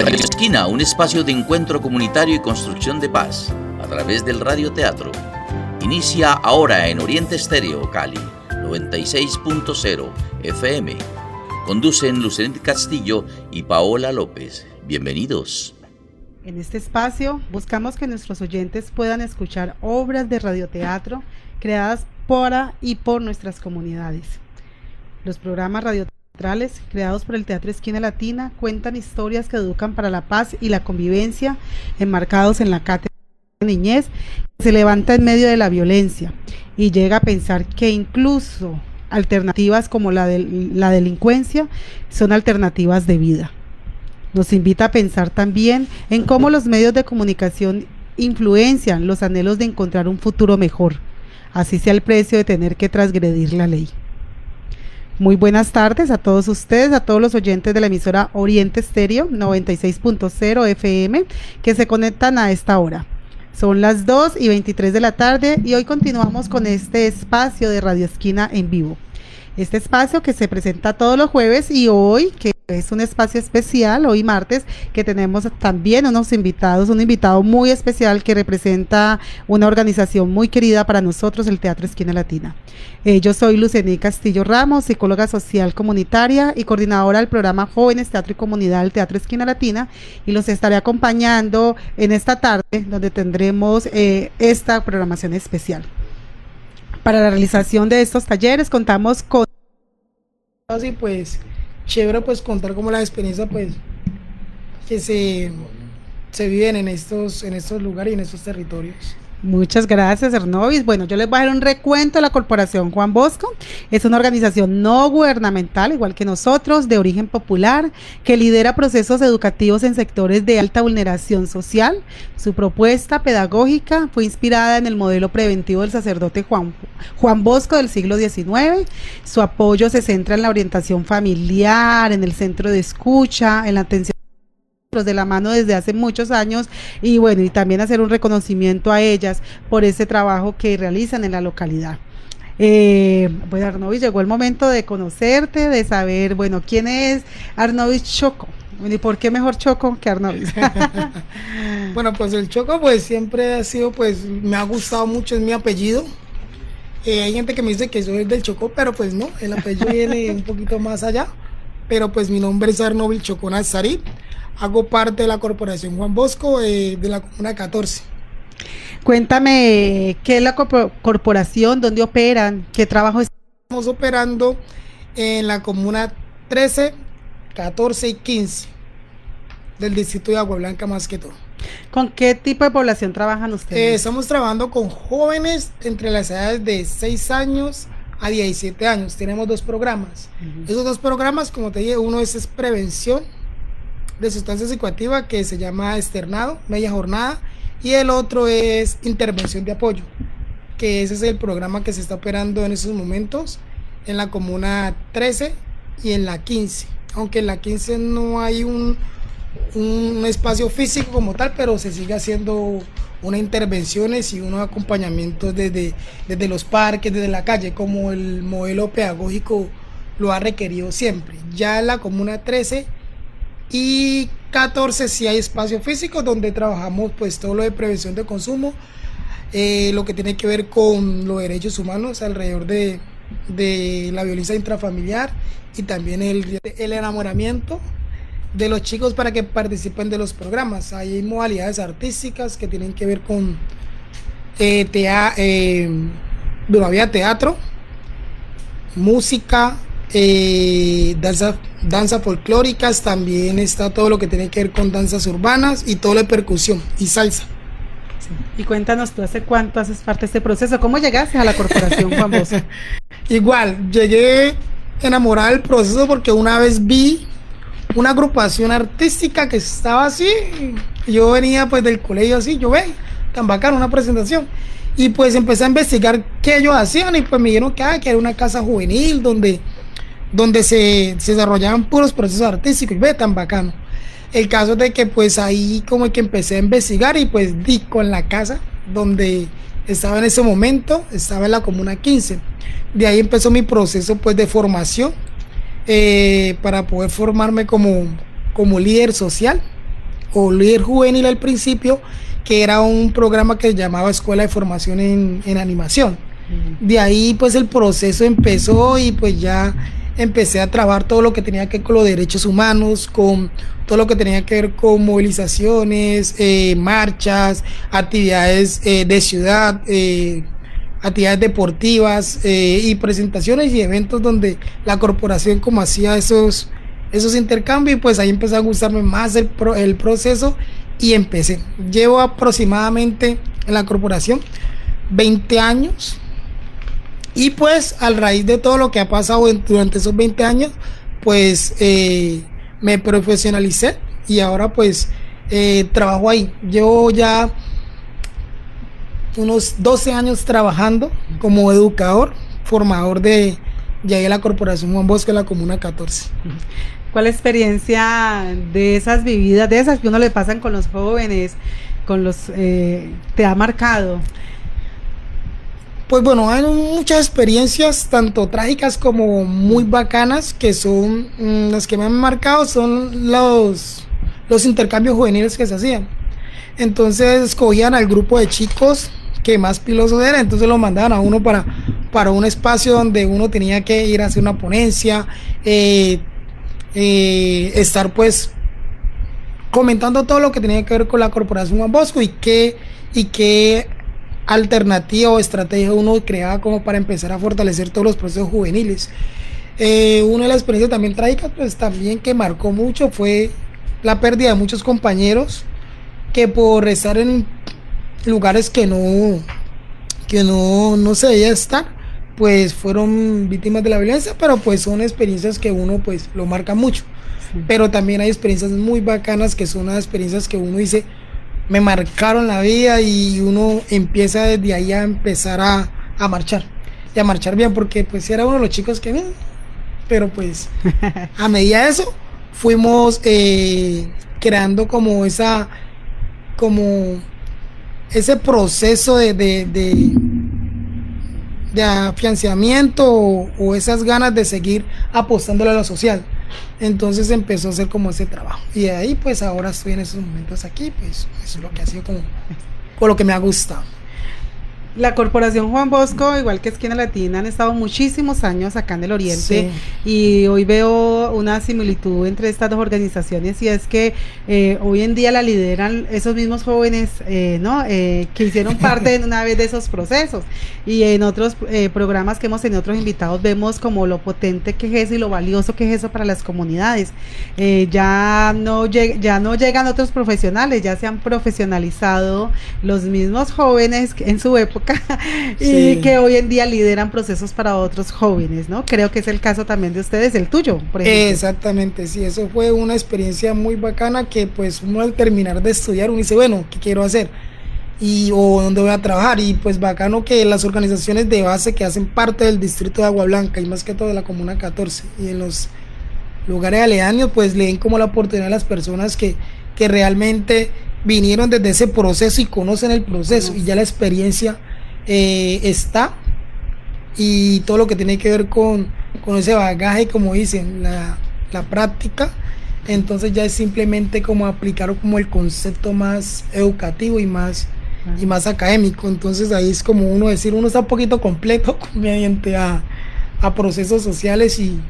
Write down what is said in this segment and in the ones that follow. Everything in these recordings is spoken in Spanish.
Radio Esquina, un espacio de encuentro comunitario y construcción de paz a través del radioteatro. Inicia ahora en Oriente Estéreo, Cali, 96.0 FM. Conducen Lucenit Castillo y Paola López. Bienvenidos. En este espacio buscamos que nuestros oyentes puedan escuchar obras de radioteatro creadas para y por nuestras comunidades. Los programas creados por el Teatro Esquina Latina cuentan historias que educan para la paz y la convivencia, enmarcados en la cátedra de niñez, que se levanta en medio de la violencia y llega a pensar que incluso alternativas como la de la delincuencia son alternativas de vida. Nos invita a pensar también en cómo los medios de comunicación influencian los anhelos de encontrar un futuro mejor, así sea el precio de tener que transgredir la ley. Muy buenas tardes a todos ustedes, a todos los oyentes de la emisora Oriente Estéreo 96.0 FM que se conectan a esta hora. Son las 2 y 23 de la tarde y hoy continuamos con este espacio de Radio Esquina en vivo. Este espacio que se presenta todos los jueves y hoy que es un espacio especial, hoy martes, que tenemos también unos invitados, un invitado muy especial que representa una organización muy querida para nosotros, el Teatro Esquina Latina. Eh, yo soy Lucení Castillo Ramos, psicóloga social comunitaria y coordinadora del programa Jóvenes Teatro y Comunidad del Teatro Esquina Latina y los estaré acompañando en esta tarde donde tendremos eh, esta programación especial. Para la realización de estos talleres contamos con... Así pues, chévere pues contar como la experiencia pues que se, se viven en estos, en estos lugares y en estos territorios. Muchas gracias, Ernovis. Bueno, yo les voy a dar un recuento de la Corporación Juan Bosco. Es una organización no gubernamental, igual que nosotros, de origen popular, que lidera procesos educativos en sectores de alta vulneración social. Su propuesta pedagógica fue inspirada en el modelo preventivo del sacerdote Juan, Juan Bosco del siglo XIX. Su apoyo se centra en la orientación familiar, en el centro de escucha, en la atención de la mano desde hace muchos años y bueno, y también hacer un reconocimiento a ellas por ese trabajo que realizan en la localidad. Eh, pues Arnovis, llegó el momento de conocerte, de saber, bueno, quién es Arnovis Choco. ¿Y por qué mejor Choco que Arnovis? bueno, pues el Choco pues siempre ha sido, pues me ha gustado mucho, es mi apellido. Eh, hay gente que me dice que soy del Choco, pero pues no, el apellido viene un poquito más allá. Pero pues mi nombre es Arnovis Choco Nazarí hago parte de la Corporación Juan Bosco eh, de la Comuna 14. Cuéntame, ¿qué es la corporación? ¿Dónde operan? ¿Qué trabajo estamos operando en la Comuna 13, 14 y 15 del distrito de Agua Blanca más que todo. ¿Con qué tipo de población trabajan ustedes? Eh, estamos trabajando con jóvenes entre las edades de 6 años a 17 años. Tenemos dos programas. Esos dos programas, como te dije, uno es prevención de sustancias psicoactivas que se llama externado, media jornada, y el otro es intervención de apoyo, que ese es el programa que se está operando en esos momentos en la comuna 13 y en la 15. Aunque en la 15 no hay un, un espacio físico como tal, pero se sigue haciendo unas intervenciones y unos acompañamientos desde, desde los parques, desde la calle, como el modelo pedagógico lo ha requerido siempre. Ya en la comuna 13 y 14 si hay espacio físico donde trabajamos pues todo lo de prevención de consumo, eh, lo que tiene que ver con los derechos humanos alrededor de, la violencia intrafamiliar y también el, enamoramiento de los chicos para que participen de los programas. Hay modalidades artísticas que tienen que ver con eh, eh teatro, música, eh, danza, danza folclóricas, también está todo lo que tiene que ver con danzas urbanas y todo de percusión y salsa. Y cuéntanos tú, ¿hace cuánto haces parte de este proceso? ¿Cómo llegaste a la corporación, Juan Igual, llegué enamorada del proceso porque una vez vi una agrupación artística que estaba así, yo venía pues del colegio así, yo ve, tan bacano, una presentación. Y pues empecé a investigar qué ellos hacían y pues me dijeron que, ah, que era una casa juvenil donde donde se, desarrollaban puros procesos artísticos, y ve tan bacano. El caso de que pues ahí como que empecé a investigar y pues di con la casa donde estaba en ese momento, estaba en la Comuna 15. De ahí empezó mi proceso pues de formación eh, para poder formarme como, como líder social o líder juvenil al principio, que era un programa que se llamaba Escuela de Formación en, en Animación. De ahí pues el proceso empezó y pues ya empecé a trabajar todo lo que tenía que ver con los derechos humanos, con todo lo que tenía que ver con movilizaciones, eh, marchas, actividades eh, de ciudad, eh, actividades deportivas y presentaciones y eventos donde la corporación como hacía esos, esos intercambios y pues ahí empezó a gustarme más el, el proceso y empecé. Llevo aproximadamente en la corporación 20 años y pues al raíz de todo lo que ha pasado durante esos 20 años, pues eh, me profesionalicé y ahora pues eh, trabajo ahí. Llevo ya unos 12 años trabajando como educador, formador de, de la Corporación Juan Bosque, la Comuna 14. ¿Cuál experiencia de esas vividas, de esas que uno le pasan con los jóvenes, con los, eh, te ha marcado? Pues bueno, hay muchas experiencias, tanto trágicas como muy bacanas, que son mm, las que me han marcado, son los, los intercambios juveniles que se hacían. Entonces escogían al grupo de chicos que más pilosos era, entonces lo mandaban a uno para, para un espacio donde uno tenía que ir a hacer una ponencia, eh, eh, estar pues comentando todo lo que tenía que ver con la corporación Juan Bosco y qué, y qué alternativa o estrategia uno creaba como para empezar a fortalecer todos los procesos juveniles. Eh, una de las experiencias también trágicas, pues también que marcó mucho fue la pérdida de muchos compañeros que por estar en lugares que no, que no, no se debía estar, pues fueron víctimas de la violencia, pero pues son experiencias que uno pues lo marca mucho. Pero también hay experiencias muy bacanas que son las experiencias que uno dice, me marcaron la vida y uno empieza desde ahí a empezar a, marchar. Y a marchar bien porque pues era uno de los chicos que pero pues a medida de eso fuimos eh, creando como esa como ese proceso de, de, de, afianzamiento o, esas ganas de seguir apostándole a lo social entonces empezó a hacer como ese trabajo. Y de ahí pues ahora estoy en esos momentos aquí, pues eso es lo que ha sido como con lo que me ha gustado. La Corporación Juan Bosco, igual que Esquina Latina, han estado muchísimos años acá en el Oriente y hoy veo una similitud entre estas dos organizaciones y es que eh, hoy en día la lideran esos mismos jóvenes eh, ¿no? Eh, que hicieron parte de una vez de esos procesos y en otros programas que hemos tenido otros invitados vemos como lo potente que es eso y lo valioso que es eso para las comunidades. ya, no ya no llegan otros profesionales, ya se han profesionalizado los mismos jóvenes en su época y que hoy en día lideran procesos para otros jóvenes, ¿no? Creo que es el caso también de ustedes, el tuyo, por ejemplo. Exactamente, sí, eso fue una experiencia muy bacana que pues uno al terminar de estudiar uno dice, bueno, ¿qué quiero hacer? y o dónde voy a trabajar y pues bacano que las organizaciones de base que hacen parte del distrito de Agua Blanca y más que todo de la comuna 14 y en los lugares aledaños pues le den como la oportunidad a las personas que, que realmente vinieron desde ese proceso y conocen el proceso y ya la experiencia eh, está y todo lo que tiene que ver con, con ese bagaje, como dicen, la, la, práctica, entonces ya es simplemente como aplicar como el concepto más educativo y más, y más académico. Entonces ahí es como uno decir, uno está un poquito completo mediante a, a procesos sociales y,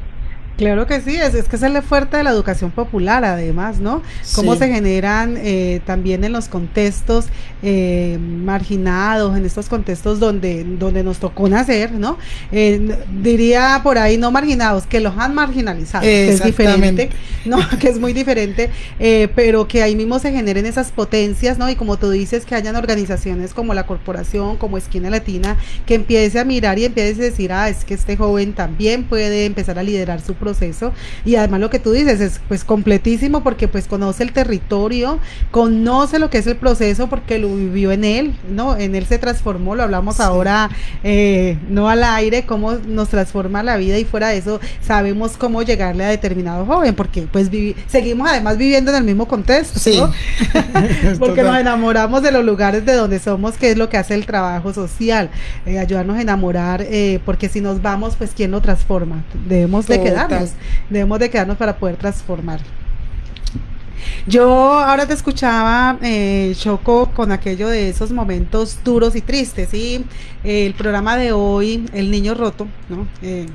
Claro que sí, es, es que es el fuerte de la educación popular, además, ¿no? Cómo se generan eh, también en los contextos eh, marginados, en estos contextos donde, donde nos tocó nacer, ¿no? Eh, diría por ahí no marginados, que los han marginalizado, que es diferente, ¿no? que es muy diferente, pero que ahí mismo se generen esas potencias, ¿no? Y como tú dices, que hayan organizaciones como la corporación, como Esquina Latina, que empiece a mirar y empiece a decir, ah, es que este joven también puede empezar a liderar su proceso y además lo que tú dices es pues completísimo porque pues conoce el territorio, conoce lo que es el proceso porque lo vivió en él, ¿no? En él se transformó, lo hablamos ahora eh, no al aire, cómo nos transforma la vida y fuera de eso sabemos cómo llegarle a determinado joven porque pues seguimos además viviendo en el mismo contexto, porque nos enamoramos de los lugares de donde somos, que es lo que hace el trabajo social, eh, ayudarnos a enamorar, eh, porque si nos vamos, pues ¿quién lo transforma? Debemos de debemos de quedarnos para poder transformar. Yo ahora te escuchaba, eh, Choco, con aquello de esos momentos duros y tristes. Y eh, el programa de hoy, El Niño Roto, ¿no? Eh,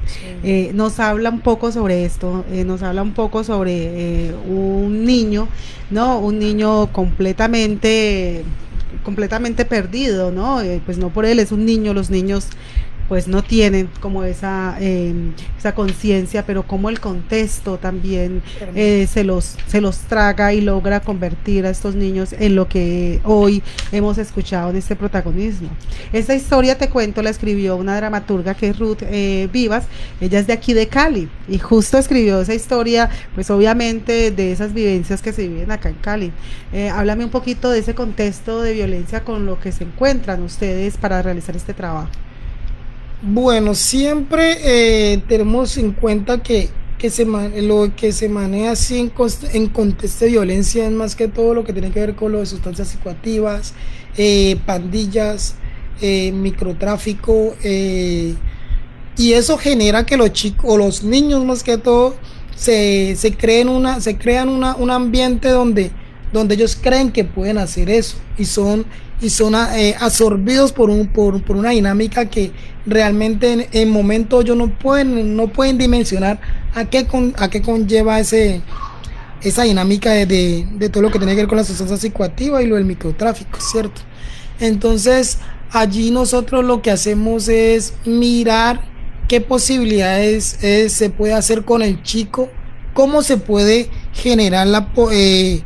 eh, nos habla un poco sobre esto, nos habla un poco sobre un niño, ¿no? Un niño completamente completamente perdido, ¿no? pues no por él, es un niño, los niños pues no tienen como esa, em, esa conciencia, pero como el contexto también eh, se, los, se los traga y logra convertir a estos niños en lo que hoy hemos escuchado en este protagonismo. Esta historia, te cuento, la escribió una dramaturga que es Ruth eh, Vivas, ella es de aquí de Cali y justo escribió esa historia, pues obviamente de esas vivencias que se viven acá en Cali. Eh, háblame un poquito de ese contexto de violencia con lo que se encuentran ustedes para realizar este trabajo. Bueno, siempre eh, tenemos en cuenta que, se lo que se maneja así en, en, contexto de violencia es más que todo lo que tiene que ver con lo de sustancias psicoactivas, eh, pandillas, eh, microtráfico, y eso genera que los chicos, o los niños más que todo, se, se creen una, se crean una, un ambiente donde, donde ellos creen que pueden hacer eso y son y son eh, absorbidos por, un, por, por, una dinámica que realmente en, en momentos ellos no pueden, no pueden dimensionar a qué, con, a qué conlleva ese, esa dinámica de, de, todo lo que tiene que ver con la sustancia psicoactiva y lo del microtráfico, ¿cierto? Entonces, allí nosotros lo que hacemos es mirar qué posibilidades eh, se puede hacer con el chico, cómo se puede generar la, eh,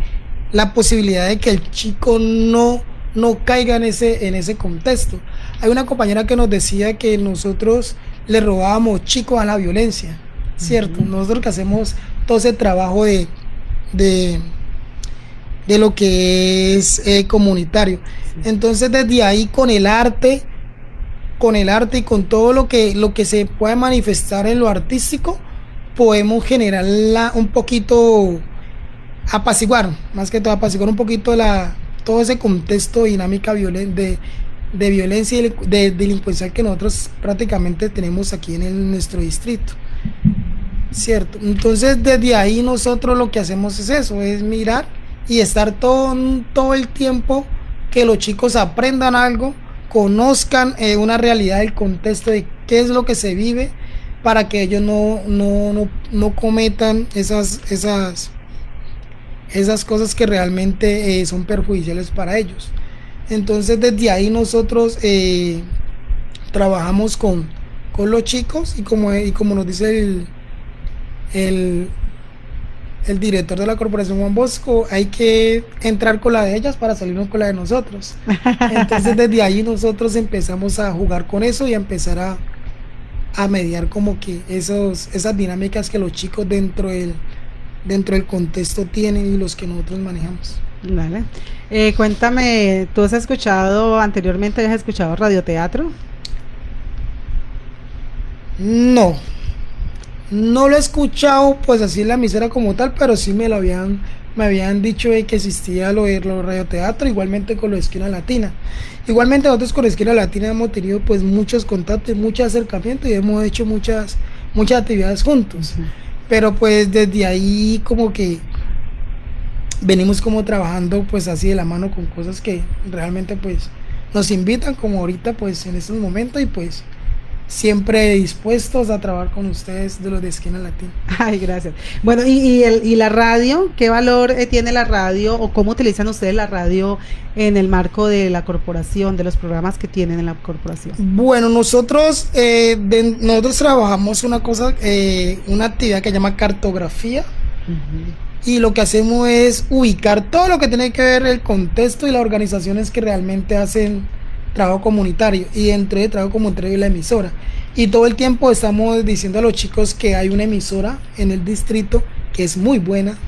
la posibilidad de que el chico no no caiga en ese, en ese contexto. Hay una compañera que nos decía que nosotros le robábamos chicos a la violencia, ¿cierto? Nosotros que hacemos todo ese trabajo de, de, lo que es eh, comunitario. Entonces desde ahí con el arte, con el arte y con todo lo que, lo que se puede manifestar en lo artístico, podemos generar un poquito, apaciguar, más que todo apaciguar un poquito la, todo ese contexto dinámica de, de violencia y de delincuencia que nosotros prácticamente tenemos aquí en nuestro distrito. ¿Cierto? Entonces desde ahí nosotros lo que hacemos es eso, es mirar y estar todo, todo el tiempo que los chicos aprendan algo, conozcan eh, una realidad del contexto de qué es lo que se vive para que ellos no, no, no, no cometan esas, esas, esas cosas que realmente eh, son perjudiciales para ellos. Entonces desde ahí nosotros eh, trabajamos con, con, los chicos y como, y como nos dice el, el, el, director de la corporación Juan Bosco, hay que entrar con la de ellas para salirnos con la de nosotros. Entonces desde ahí nosotros empezamos a jugar con eso y a empezar a, a mediar como que esos, esas dinámicas que los chicos dentro del dentro del contexto tienen y los que nosotros manejamos. Vale. Eh, cuéntame, ¿tú has escuchado anteriormente, has escuchado radioteatro? No, no lo he escuchado pues así en la misera como tal, pero sí me lo habían, me habían dicho que existía lo de lo radioteatro, igualmente con lo de Esquina Latina. Igualmente nosotros con Esquina Latina hemos tenido pues muchos contactos, mucho acercamiento y hemos hecho muchas, muchas actividades juntos. Pero pues desde ahí como que venimos como trabajando pues así de la mano con cosas que realmente pues nos invitan como ahorita pues en estos momentos y pues siempre dispuestos a trabajar con ustedes de los de Esquina Latina. Ay, gracias. Bueno, ¿y, el, y la radio? ¿Qué valor eh, tiene la radio o cómo utilizan ustedes la radio en el marco de la corporación, de los programas que tienen en la corporación? Bueno, nosotros, eh, nosotros trabajamos una cosa, eh, una actividad que se llama cartografía. Y lo que hacemos es ubicar todo lo que tiene que ver el contexto y las organizaciones que realmente hacen trabajo comunitario y entre trabajo comunitario y la emisora. Y todo el tiempo estamos diciendo a los chicos que hay una emisora en el distrito que es muy buena.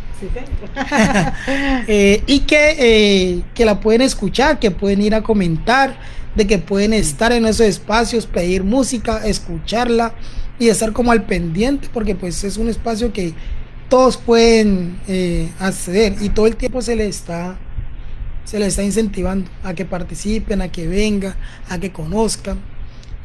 Eh, y que, eh, que la pueden escuchar, que pueden ir a comentar, de que pueden estar en esos espacios, pedir música, escucharla y estar como al pendiente, porque pues es un espacio que todos pueden eh, acceder y todo el tiempo se les está se les está incentivando a que participen, a que vengan, a que conozcan.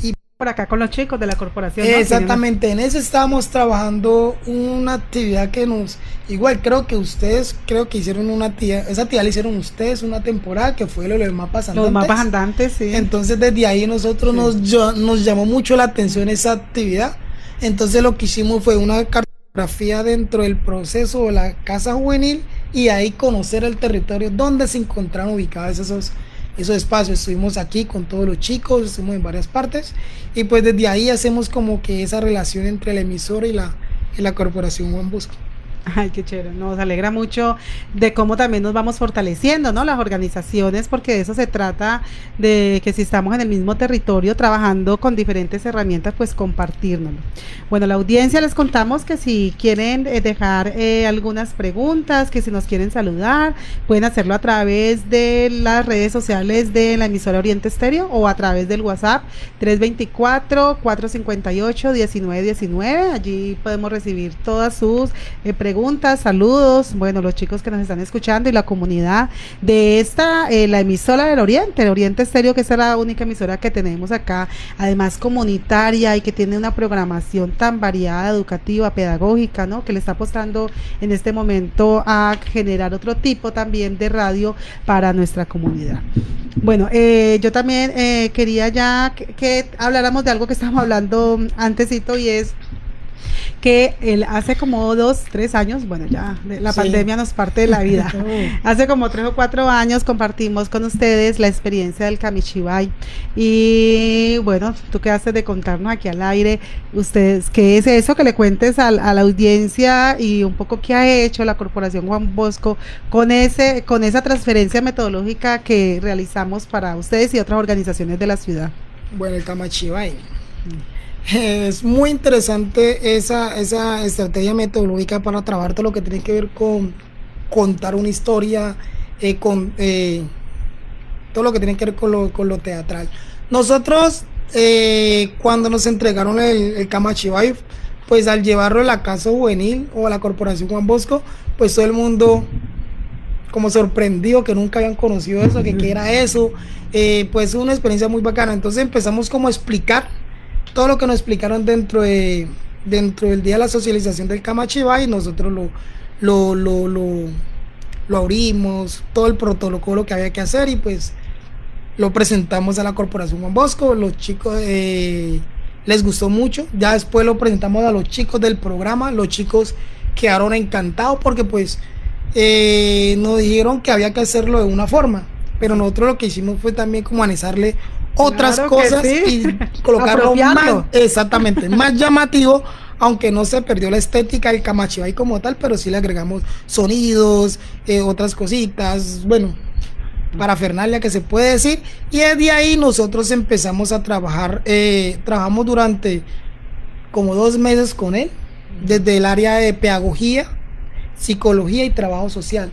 Y por acá con los chicos de la corporación. Exactamente, en eso estábamos trabajando una actividad que nos, igual creo que ustedes, creo que hicieron una actividad, esa actividad la hicieron ustedes una temporada que fue lo de los mapas andantes. Los mapas andantes, sí. Entonces desde ahí nosotros nos, nos llamó mucho la atención esa actividad. Entonces lo que hicimos fue una cartografía dentro del proceso de la casa juvenil y ahí conocer el territorio donde se encontraron ubicados esos esos espacios. Estuvimos aquí con todos los chicos, estuvimos en varias partes y pues desde ahí hacemos como que esa relación entre la emisora y la, y la corporación Juan Bosco. Ay, qué chévere. Nos alegra mucho de cómo también nos vamos fortaleciendo, ¿no? Las organizaciones, porque de eso se trata, de que si estamos en el mismo territorio trabajando con diferentes herramientas, pues compartirnoslo. Bueno, la audiencia les contamos que si quieren eh, dejar eh, algunas preguntas, que si nos quieren saludar, pueden hacerlo a través de las redes sociales de la emisora Oriente Estéreo o a través del WhatsApp 324-458-1919. Allí podemos recibir todas sus eh, preguntas preguntas, saludos, bueno, los chicos que nos están escuchando y la comunidad de esta, eh, la emisora del Oriente, el Oriente Estéreo, que es la única emisora que tenemos acá, además comunitaria y que tiene una programación tan variada, educativa, pedagógica, ¿no? Que le está apostando en este momento a generar otro tipo también de radio para nuestra comunidad. Bueno, eh, yo también eh, quería ya que, que habláramos de algo que estábamos hablando antesito y es que él hace como dos, tres años, bueno, ya la pandemia nos parte de la vida. hace como tres o cuatro años compartimos con ustedes la experiencia del Kamishibai. Y bueno, tú qué haces de contarnos aquí al aire, ustedes, ¿qué es eso? Que le cuentes a, la audiencia y un poco qué ha hecho la Corporación Juan Bosco con, ese, con esa transferencia metodológica que realizamos para ustedes y otras organizaciones de la ciudad. Bueno, el Kamishibai. Es muy interesante esa, esa estrategia metodológica para trabajar todo lo que tiene que ver con contar una historia, eh, con eh, todo lo que tiene que ver con lo, con lo teatral. Nosotros, eh, cuando nos entregaron el, el Kamachibay, pues al llevarlo a la casa juvenil o a la corporación Juan Bosco, pues todo el mundo como sorprendido que nunca habían conocido eso, que qué era eso, pues una experiencia muy bacana. Entonces empezamos como a explicar todo lo que nos explicaron dentro de dentro del día de la socialización del y nosotros lo, lo, lo, lo, abrimos, todo el protocolo que había que hacer y pues lo presentamos a la Corporación Juan Bosco, los chicos eh, les gustó mucho, ya después lo presentamos a los chicos del programa, los chicos quedaron encantados porque pues eh, nos dijeron que había que hacerlo de una forma, pero nosotros lo que hicimos fue también como analizarle otras cosas y colocarlo más, exactamente, más llamativo, aunque no se perdió la estética del Kamachibay como tal, pero sí le agregamos sonidos, eh, otras cositas, bueno, para Fernalia que se puede decir, y desde ahí nosotros empezamos a trabajar, eh, trabajamos durante como dos meses con él, desde el área de pedagogía, psicología y trabajo social.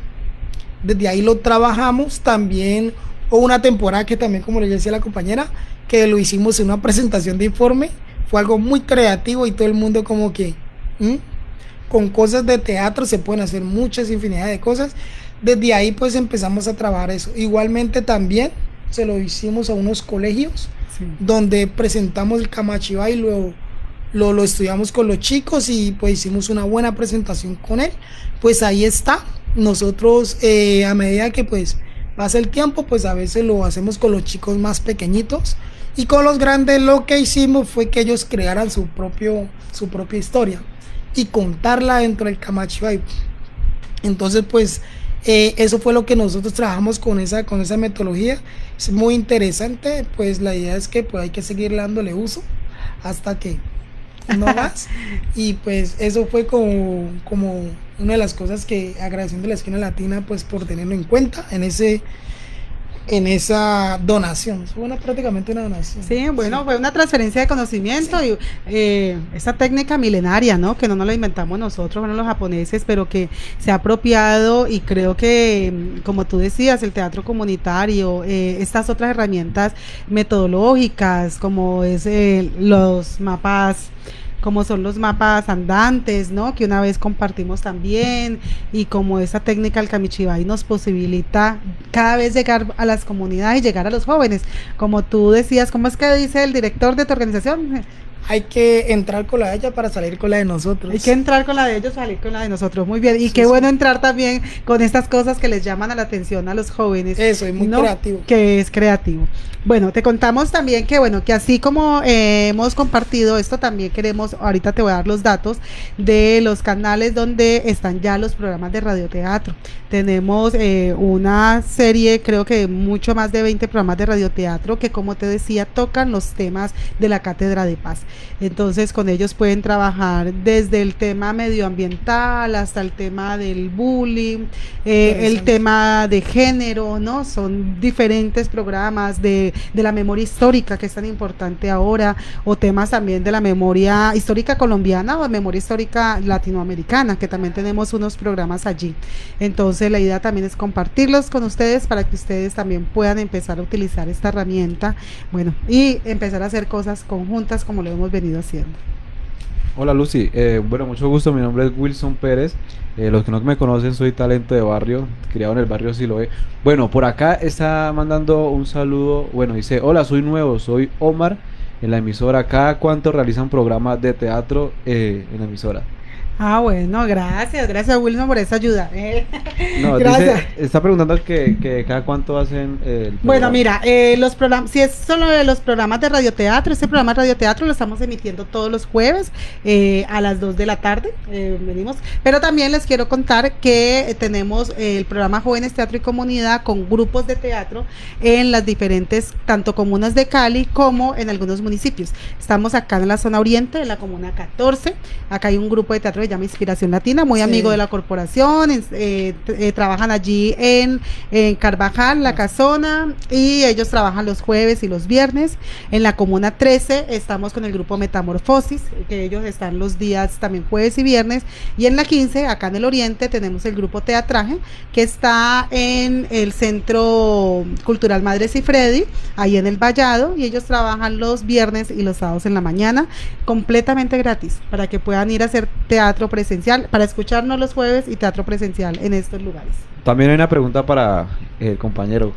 Desde ahí lo trabajamos también o una temporada que también, como le decía la compañera, que lo hicimos en una presentación de informe. Fue algo muy creativo y todo el mundo como que... Con cosas de teatro se pueden hacer muchas infinidad de cosas. Desde ahí pues empezamos a trabajar eso. Igualmente también se lo hicimos a unos colegios donde presentamos el Camachiba y lo, lo, estudiamos con los chicos y pues hicimos una buena presentación con él. Pues ahí está. Nosotros eh, a medida que pues pasa el tiempo, pues a veces lo hacemos con los chicos más pequeñitos y con los grandes lo que hicimos fue que ellos crearan su, propio, su propia historia y contarla dentro del Camacho Entonces, pues eh, eso fue lo que nosotros trabajamos con esa, con esa metodología. Es muy interesante, pues la idea es que pues, hay que seguir dándole uso hasta que no más. y pues eso fue como, como una de las cosas que agradeciendo a la esquina latina pues por tenerlo en cuenta en ese en esa donación. Fue una, prácticamente una donación. Sí, bueno, fue una transferencia de conocimiento y eh, esa técnica milenaria, ¿no? Que no nos la inventamos nosotros, bueno, los japoneses, pero que se ha apropiado y creo que, como tú decías, el teatro comunitario, eh, estas otras herramientas metodológicas, como es eh, los mapas como son los mapas andantes, ¿no? Que una vez compartimos también y como esa técnica del Kamichibai nos posibilita cada vez llegar a las comunidades y llegar a los jóvenes. Como tú decías, ¿cómo es que dice el director de tu organización? Hay que entrar con la de ella para salir con la de nosotros. Hay que entrar con la de ellos, salir con la de nosotros. Muy bien. Y qué bueno entrar también con estas cosas que les llaman a la atención a los jóvenes. Eso, es muy creativo. Que es creativo. Bueno, te contamos también que, bueno, que así como eh, hemos compartido esto, también queremos, ahorita te voy a dar los datos de los canales donde están ya los programas de radioteatro. Tenemos eh, una serie, creo que mucho más de 20 programas de radioteatro que, como te decía, tocan los temas de la Cátedra de Paz. Entonces, con ellos pueden trabajar desde el tema medioambiental hasta el tema del bullying, eh, el tema de género, ¿no? Son diferentes programas de de la memoria histórica, que es tan importante ahora, o temas también de la memoria histórica colombiana o memoria histórica latinoamericana, que también tenemos unos programas allí. Entonces la idea también es compartirlos con ustedes para que ustedes también puedan empezar a utilizar esta herramienta, bueno, y empezar a hacer cosas conjuntas como lo hemos venido haciendo. Hola Lucy, eh, bueno, mucho gusto, mi nombre es Wilson Pérez. Eh, los que no me conocen, soy talento de barrio, criado en el barrio Siloé. Bueno, por acá está mandando un saludo. Bueno, dice: Hola, soy nuevo, soy Omar en la emisora. ¿Cada cuánto realizan programas de teatro eh, en la emisora? Ah, bueno, gracias, gracias Wilson por esa ayuda. No, gracias. está preguntando que, cada cuánto hacen el Bueno, mira, eh, los programas, si es solo de los programas de radioteatro, este programa de radioteatro lo estamos emitiendo todos los jueves eh, a las 2 de la tarde, eh, venimos, pero también les quiero contar que tenemos el programa Jóvenes Teatro y Comunidad con grupos de teatro en las diferentes, tanto comunas de Cali como en algunos municipios. Estamos acá en la zona oriente, en la comuna 14, acá hay un grupo de teatro se llama Inspiración Latina, muy amigo de la corporación, eh, eh, trabajan allí en, Carvajal, La Casona, y ellos trabajan los jueves y los viernes. En la Comuna 13 estamos con el grupo Metamorfosis, que ellos están los días también jueves y viernes, y en la 15, acá en el Oriente, tenemos el grupo Teatraje, que está en el Centro Cultural Madres y Freddy, ahí en el Vallado, y ellos trabajan los viernes y los sábados en la mañana, completamente gratis, para que puedan ir a hacer teatro teatro presencial, para escucharnos los jueves y teatro presencial en estos lugares. También hay una pregunta para el compañero.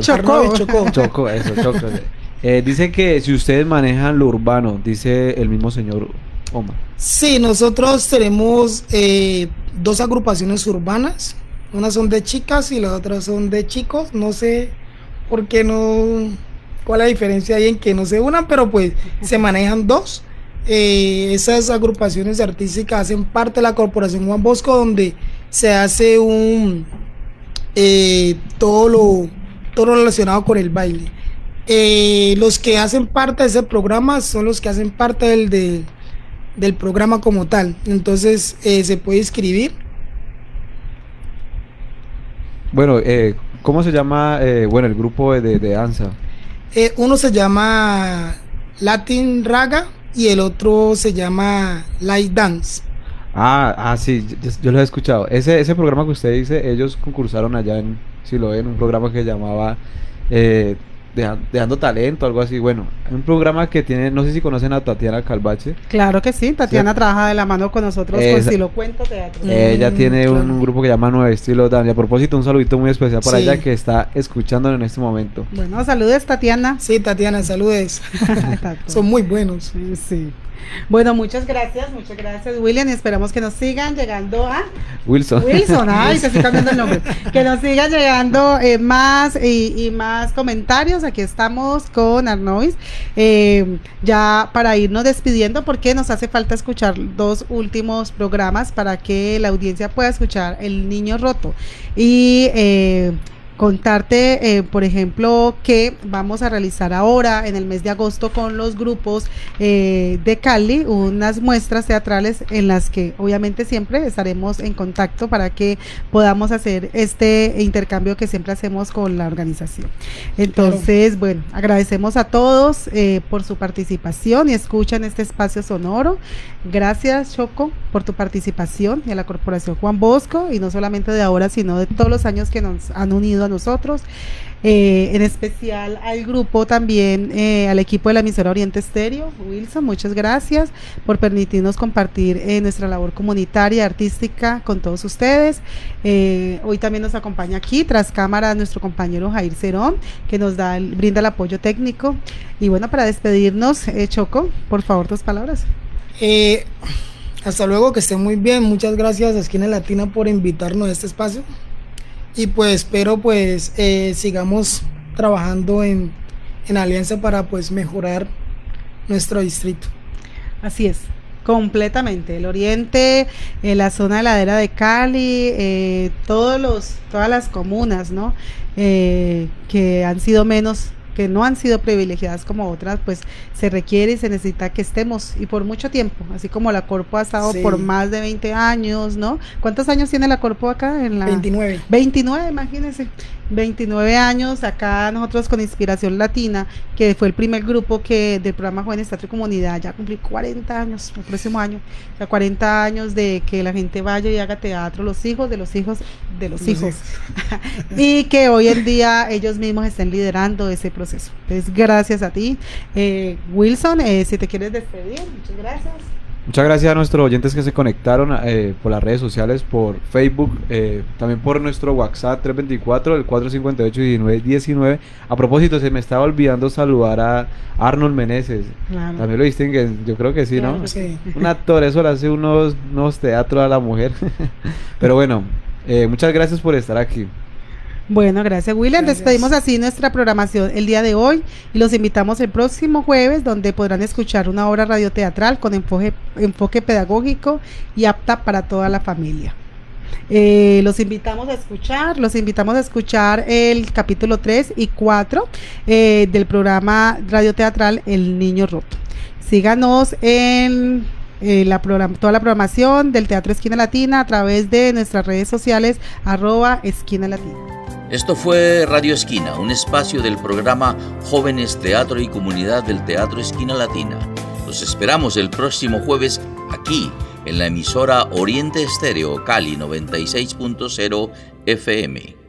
Chocó. Chocó. eso, Chocó. Eh, dice que si ustedes manejan lo urbano, dice el mismo señor Omar. Sí, nosotros tenemos eh, dos agrupaciones urbanas. Una son de chicas y las otras son de chicos. No sé por qué no. ¿Cuál es la diferencia ahí en que no se unan? Pero pues se manejan dos. Eh, esas agrupaciones artísticas hacen parte de la Corporación Juan Bosco, donde se hace un eh, todo lo todo relacionado con el baile. Eh, los que hacen parte de ese programa son los que hacen parte del, del, programa como tal. Entonces se puede inscribir. Bueno, ¿cómo se llama bueno el grupo de, de danza? uno se llama Latin Raga y el otro se llama Light Dance. Ah, ah, sí, yo, lo he escuchado. Ese, ese programa que usted dice, ellos concursaron allá en si lo ven, un programa que llamaba eh, Dejando Talento, algo así. Bueno, un programa que tiene, no sé si conocen a Tatiana Calvache. Claro que sí, Tatiana trabaja de la mano con nosotros con Estilo Cuento Teatro. Ella mm, tiene un, grupo que llama Nuevo Estilo Dan. Y a propósito, un saludito muy especial para ella que está escuchándonos en este momento. Bueno, saludes Tatiana. Sí, Tatiana, saludes. Son muy buenos. Sí. Bueno, muchas gracias, muchas gracias, William, y esperamos que nos sigan llegando a Wilson. Wilson, ay, se estoy cambiando el nombre. Que nos sigan llegando eh, más y, más comentarios. Aquí estamos con Arnois. Eh, ya para irnos despidiendo, porque nos hace falta escuchar dos últimos programas para que la audiencia pueda escuchar El Niño Roto. Y eh, contarte, eh, por ejemplo, que vamos a realizar ahora en el mes de agosto con los grupos eh, de Cali unas muestras teatrales en las que obviamente siempre estaremos en contacto para que podamos hacer este intercambio que siempre hacemos con la organización. Entonces, bueno, agradecemos a todos eh, por su participación y escucha en este espacio sonoro. Gracias, Choco, por tu participación y a la Corporación Juan Bosco y no solamente de ahora, sino de todos los años que nos han unido a nosotros. Eh, en especial al grupo también, eh, al equipo de la emisora Oriente Estéreo. Wilson, muchas gracias por permitirnos compartir eh, nuestra labor comunitaria, artística con todos ustedes. hoy también nos acompaña aquí, tras cámara, nuestro compañero Jair Cerón, que nos da brinda el apoyo técnico. Y bueno, para despedirnos, Choco, por favor, tus palabras. hasta luego, que estén muy bien. Muchas gracias a Esquina Latina por invitarnos a este espacio y pues espero pues eh, sigamos trabajando en, alianza para pues mejorar nuestro distrito. Así es, completamente. El oriente, eh, la zona ladera de Cali, eh, todos los, todas las comunas, ¿no? que han sido menos que no han sido privilegiadas como otras, pues se requiere y se necesita que estemos y por mucho tiempo, así como la Corpo ha estado por más de 20 años, ¿no? ¿Cuántos años tiene la Corpo acá? En la 29. 29, imagínense. 29 años acá nosotros con Inspiración Latina, que fue el primer grupo que del programa Jóvenes Teatro y Comunidad, ya cumplí 40 años, el próximo año, o sea, 40 años de que la gente vaya y haga teatro, los hijos de los hijos de los, hijos, y que hoy en día ellos mismos estén liderando ese proceso. Entonces, gracias a ti. Eh, Wilson, eh, si te quieres despedir, muchas gracias. Muchas gracias a nuestros oyentes que se conectaron eh, por las redes sociales, por Facebook, eh, también por nuestro WhatsApp 324, el 458-1919. A propósito, se me estaba olvidando saludar a Arnold Meneses. También lo distinguen, yo creo que sí, ¿no? Un actor, eso le hace unos, unos teatros a la mujer. Pero bueno, eh, muchas gracias por estar aquí. Bueno, gracias William. Despedimos así nuestra programación el día de hoy y los invitamos el próximo jueves donde podrán escuchar una obra radioteatral con enfoque, enfoque pedagógico y apta para toda la familia. Eh, los invitamos a escuchar, los invitamos a escuchar el capítulo 3 y 4 eh, del programa radioteatral El Niño Roto. Síganos en eh, la toda la programación del Teatro Esquina Latina a través de nuestras redes sociales arroba Esquina Latina. Esto fue Radio Esquina, un espacio del programa Jóvenes Teatro y Comunidad del Teatro Esquina Latina. Los esperamos el próximo jueves aquí en la emisora Oriente Estéreo Cali 96.0 FM.